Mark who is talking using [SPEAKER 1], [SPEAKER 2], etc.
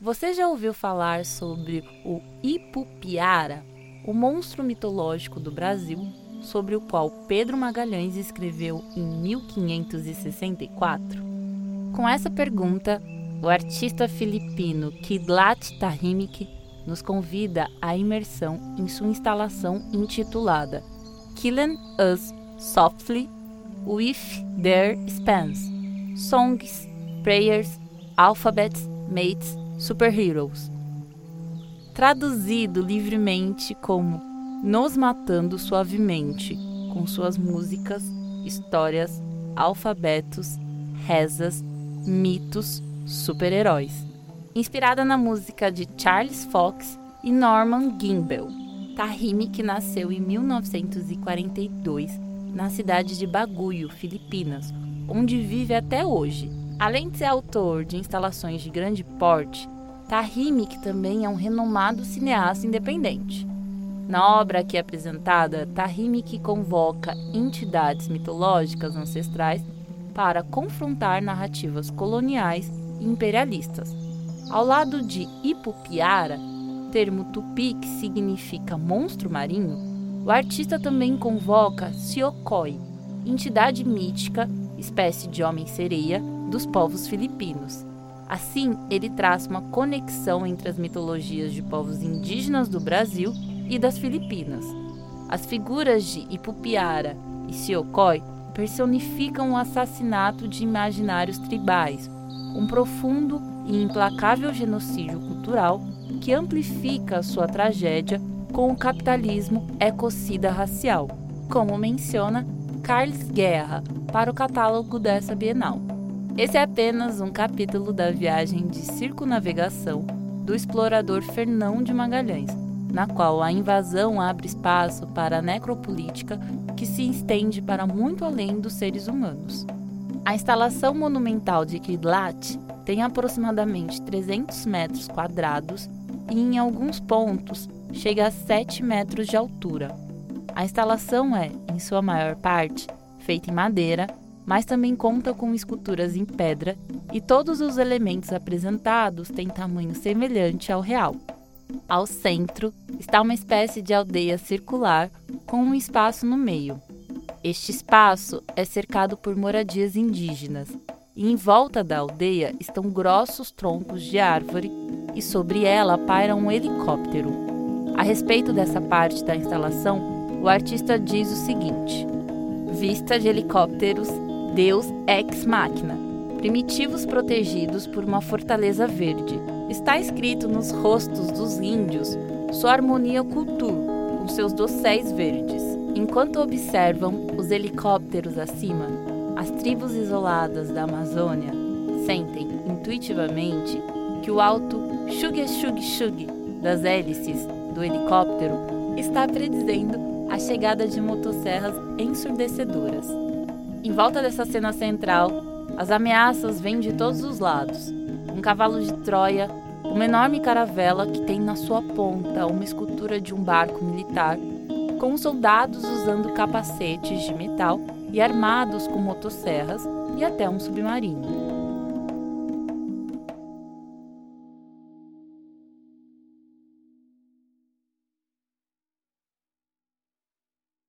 [SPEAKER 1] Você já ouviu falar sobre o Ipupiara, o monstro mitológico do Brasil, sobre o qual Pedro Magalhães escreveu em 1564? Com essa pergunta, o artista filipino Kidlat Tahimik nos convida à imersão em sua instalação intitulada Killing Us Softly with Their Spans Songs, Prayers, Alphabets, Mates, Superheroes. Traduzido livremente como Nos Matando Suavemente, com suas músicas, histórias, alfabetos, rezas, mitos, super-heróis. Inspirada na música de Charles Fox e Norman Gimbel. Tahimi, que nasceu em 1942 na cidade de Baguio, Filipinas, onde vive até hoje. Além de ser autor de instalações de grande porte, Tahimik também é um renomado cineasta independente. Na obra aqui apresentada, Tahimik convoca entidades mitológicas ancestrais para confrontar narrativas coloniais e imperialistas. Ao lado de Ipupiara, termo tupi que significa monstro marinho, o artista também convoca Siokoi, entidade mítica espécie de homem-sereia dos povos filipinos. Assim, ele traz uma conexão entre as mitologias de povos indígenas do Brasil e das Filipinas. As figuras de Ipupiara e Siocói personificam o assassinato de imaginários tribais, um profundo e implacável genocídio cultural que amplifica sua tragédia com o capitalismo ecocida racial, como menciona Carlos Guerra para o catálogo dessa Bienal. Esse é apenas um capítulo da viagem de circunavegação do explorador Fernão de Magalhães, na qual a invasão abre espaço para a necropolítica que se estende para muito além dos seres humanos. A instalação monumental de Kidlat tem aproximadamente 300 metros quadrados e, em alguns pontos, chega a 7 metros de altura. A instalação é, em sua maior parte, feita em madeira, mas também conta com esculturas em pedra e todos os elementos apresentados têm tamanho semelhante ao real. Ao centro está uma espécie de aldeia circular com um espaço no meio. Este espaço é cercado por moradias indígenas e em volta da aldeia estão grossos troncos de árvore e sobre ela paira um helicóptero. A respeito dessa parte da instalação, o artista diz o seguinte: Vista de helicópteros, Deus ex machina, primitivos protegidos por uma fortaleza verde. Está escrito nos rostos dos índios sua harmonia cultur, com seus dosséis verdes. Enquanto observam os helicópteros acima, as tribos isoladas da Amazônia sentem intuitivamente que o alto shug shug shug das hélices do helicóptero está predizendo a chegada de motosserras ensurdecedoras. Em volta dessa cena central, as ameaças vêm de todos os lados. Um cavalo de Troia, uma enorme caravela que tem na sua ponta uma escultura de um barco militar, com soldados usando capacetes de metal e armados com motosserras e até um submarino.